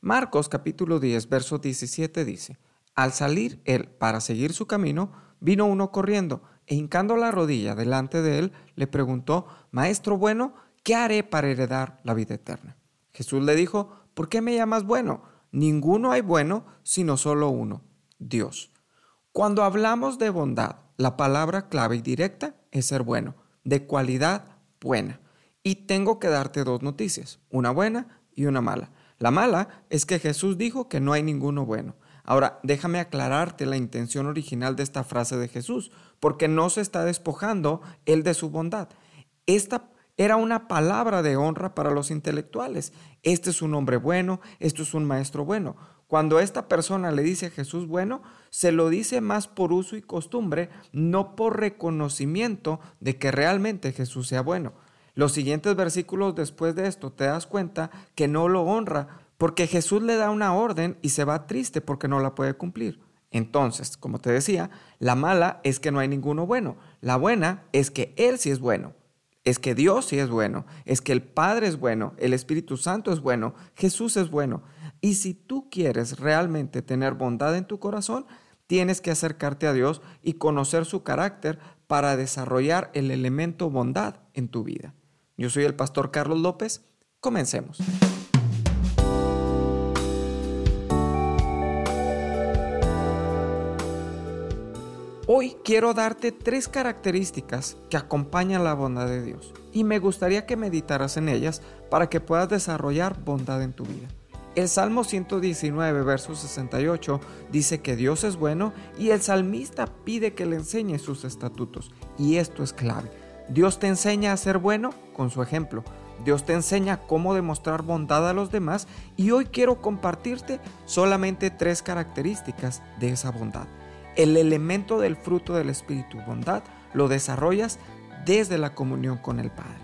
Marcos capítulo 10, verso 17 dice, Al salir él para seguir su camino, vino uno corriendo e hincando la rodilla delante de él, le preguntó, Maestro bueno, ¿qué haré para heredar la vida eterna? Jesús le dijo, ¿por qué me llamas bueno? Ninguno hay bueno, sino solo uno, Dios. Cuando hablamos de bondad, la palabra clave y directa es ser bueno, de cualidad buena. Y tengo que darte dos noticias, una buena y una mala. La mala es que Jesús dijo que no hay ninguno bueno. Ahora, déjame aclararte la intención original de esta frase de Jesús, porque no se está despojando él de su bondad. Esta era una palabra de honra para los intelectuales. Este es un hombre bueno, esto es un maestro bueno. Cuando esta persona le dice a Jesús bueno, se lo dice más por uso y costumbre, no por reconocimiento de que realmente Jesús sea bueno. Los siguientes versículos después de esto te das cuenta que no lo honra porque Jesús le da una orden y se va triste porque no la puede cumplir. Entonces, como te decía, la mala es que no hay ninguno bueno. La buena es que Él sí es bueno. Es que Dios sí es bueno. Es que el Padre es bueno. El Espíritu Santo es bueno. Jesús es bueno. Y si tú quieres realmente tener bondad en tu corazón, tienes que acercarte a Dios y conocer su carácter para desarrollar el elemento bondad en tu vida. Yo soy el pastor Carlos López. Comencemos. Hoy quiero darte tres características que acompañan la bondad de Dios y me gustaría que meditaras en ellas para que puedas desarrollar bondad en tu vida. El Salmo 119, verso 68 dice que Dios es bueno y el salmista pide que le enseñe sus estatutos y esto es clave. Dios te enseña a ser bueno con su ejemplo. Dios te enseña cómo demostrar bondad a los demás y hoy quiero compartirte solamente tres características de esa bondad. El elemento del fruto del Espíritu bondad lo desarrollas desde la comunión con el Padre.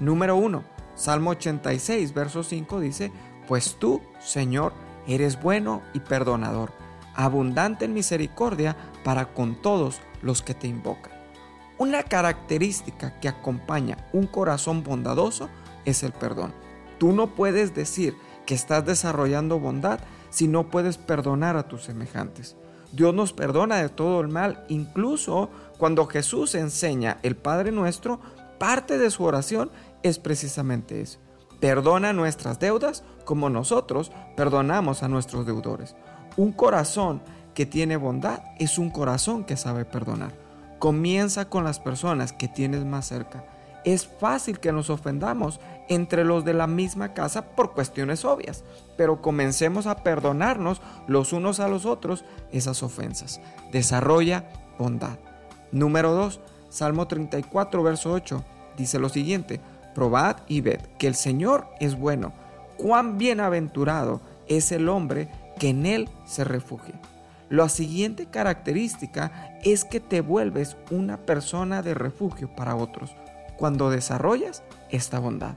Número 1. Salmo 86, verso 5 dice, Pues tú, Señor, eres bueno y perdonador, abundante en misericordia para con todos los que te invocan. Una característica que acompaña un corazón bondadoso es el perdón. Tú no puedes decir que estás desarrollando bondad si no puedes perdonar a tus semejantes. Dios nos perdona de todo el mal, incluso cuando Jesús enseña el Padre nuestro, parte de su oración es precisamente eso. Perdona nuestras deudas como nosotros perdonamos a nuestros deudores. Un corazón que tiene bondad es un corazón que sabe perdonar. Comienza con las personas que tienes más cerca. Es fácil que nos ofendamos entre los de la misma casa por cuestiones obvias, pero comencemos a perdonarnos los unos a los otros esas ofensas. Desarrolla bondad. Número 2, Salmo 34, verso 8, dice lo siguiente, probad y ved que el Señor es bueno, cuán bienaventurado es el hombre que en él se refugia. La siguiente característica es que te vuelves una persona de refugio para otros cuando desarrollas esta bondad,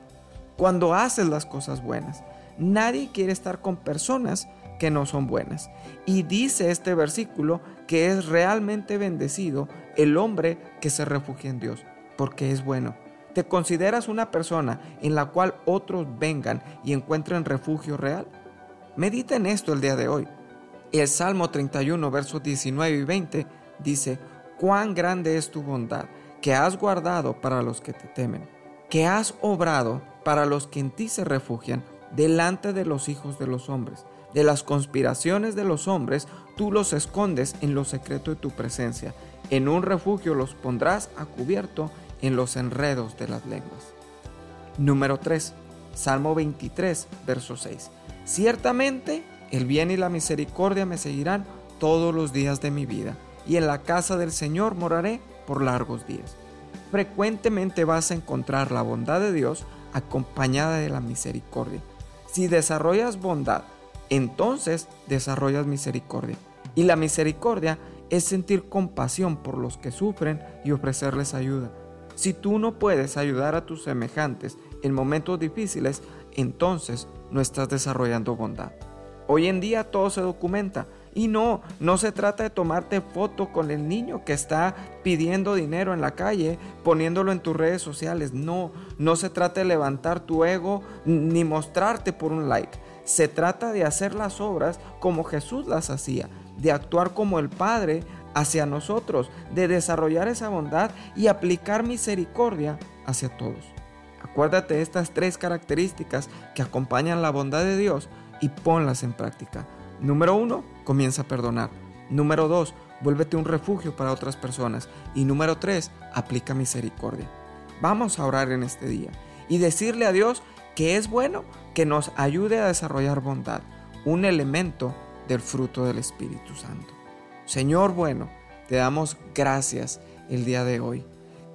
cuando haces las cosas buenas. Nadie quiere estar con personas que no son buenas. Y dice este versículo que es realmente bendecido el hombre que se refugia en Dios, porque es bueno. ¿Te consideras una persona en la cual otros vengan y encuentren refugio real? Medita en esto el día de hoy. El Salmo 31, versos 19 y 20 dice, cuán grande es tu bondad, que has guardado para los que te temen, que has obrado para los que en ti se refugian, delante de los hijos de los hombres. De las conspiraciones de los hombres, tú los escondes en lo secreto de tu presencia. En un refugio los pondrás a cubierto en los enredos de las lenguas. Número 3. Salmo 23, verso 6. Ciertamente el bien y la misericordia me seguirán todos los días de mi vida, y en la casa del Señor moraré por largos días. Frecuentemente vas a encontrar la bondad de Dios acompañada de la misericordia. Si desarrollas bondad, entonces desarrollas misericordia. Y la misericordia es sentir compasión por los que sufren y ofrecerles ayuda. Si tú no puedes ayudar a tus semejantes en momentos difíciles, entonces no estás desarrollando bondad. Hoy en día todo se documenta. Y no, no se trata de tomarte foto con el niño que está pidiendo dinero en la calle, poniéndolo en tus redes sociales. No, no se trata de levantar tu ego ni mostrarte por un like. Se trata de hacer las obras como Jesús las hacía, de actuar como el Padre hacia nosotros, de desarrollar esa bondad y aplicar misericordia hacia todos. Acuérdate de estas tres características que acompañan la bondad de Dios y ponlas en práctica. Número uno, comienza a perdonar. Número dos, vuélvete un refugio para otras personas. Y número tres, aplica misericordia. Vamos a orar en este día y decirle a Dios que es bueno que nos ayude a desarrollar bondad, un elemento del fruto del Espíritu Santo. Señor bueno, te damos gracias el día de hoy.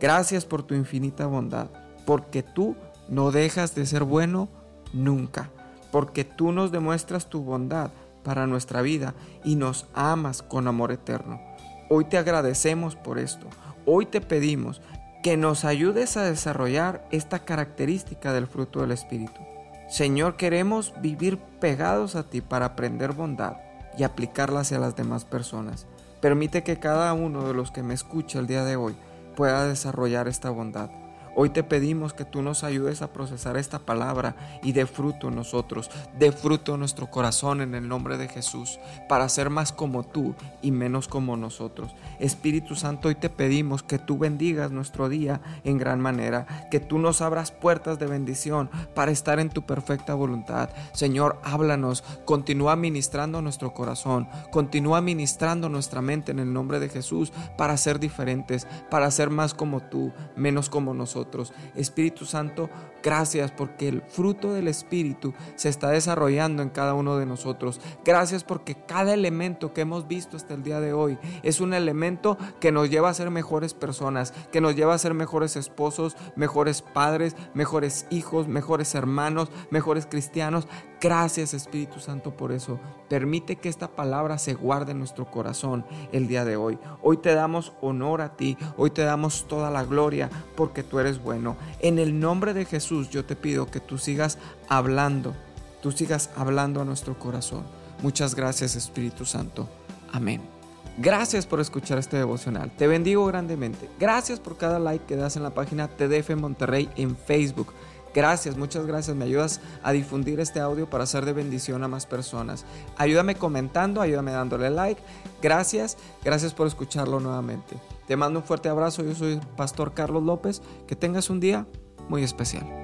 Gracias por tu infinita bondad, porque tú no dejas de ser bueno nunca, porque tú nos demuestras tu bondad para nuestra vida y nos amas con amor eterno. Hoy te agradecemos por esto. Hoy te pedimos que nos ayudes a desarrollar esta característica del fruto del Espíritu. Señor, queremos vivir pegados a ti para aprender bondad y aplicarla hacia las demás personas. Permite que cada uno de los que me escucha el día de hoy pueda desarrollar esta bondad Hoy te pedimos que tú nos ayudes a procesar esta palabra y de fruto en nosotros, de fruto en nuestro corazón en el nombre de Jesús, para ser más como tú y menos como nosotros. Espíritu Santo, hoy te pedimos que tú bendigas nuestro día en gran manera, que tú nos abras puertas de bendición para estar en tu perfecta voluntad. Señor, háblanos, continúa ministrando nuestro corazón, continúa ministrando nuestra mente en el nombre de Jesús para ser diferentes, para ser más como tú, menos como Espíritu Santo, gracias porque el fruto del Espíritu se está desarrollando en cada uno de nosotros. Gracias porque cada elemento que hemos visto hasta el día de hoy es un elemento que nos lleva a ser mejores personas, que nos lleva a ser mejores esposos, mejores padres, mejores hijos, mejores hermanos, mejores cristianos. Gracias Espíritu Santo por eso. Permite que esta palabra se guarde en nuestro corazón el día de hoy. Hoy te damos honor a ti, hoy te damos toda la gloria porque tú eres bueno. En el nombre de Jesús yo te pido que tú sigas hablando, tú sigas hablando a nuestro corazón. Muchas gracias Espíritu Santo. Amén. Gracias por escuchar este devocional. Te bendigo grandemente. Gracias por cada like que das en la página TDF Monterrey en Facebook. Gracias, muchas gracias. Me ayudas a difundir este audio para ser de bendición a más personas. Ayúdame comentando, ayúdame dándole like. Gracias, gracias por escucharlo nuevamente. Te mando un fuerte abrazo. Yo soy Pastor Carlos López. Que tengas un día muy especial.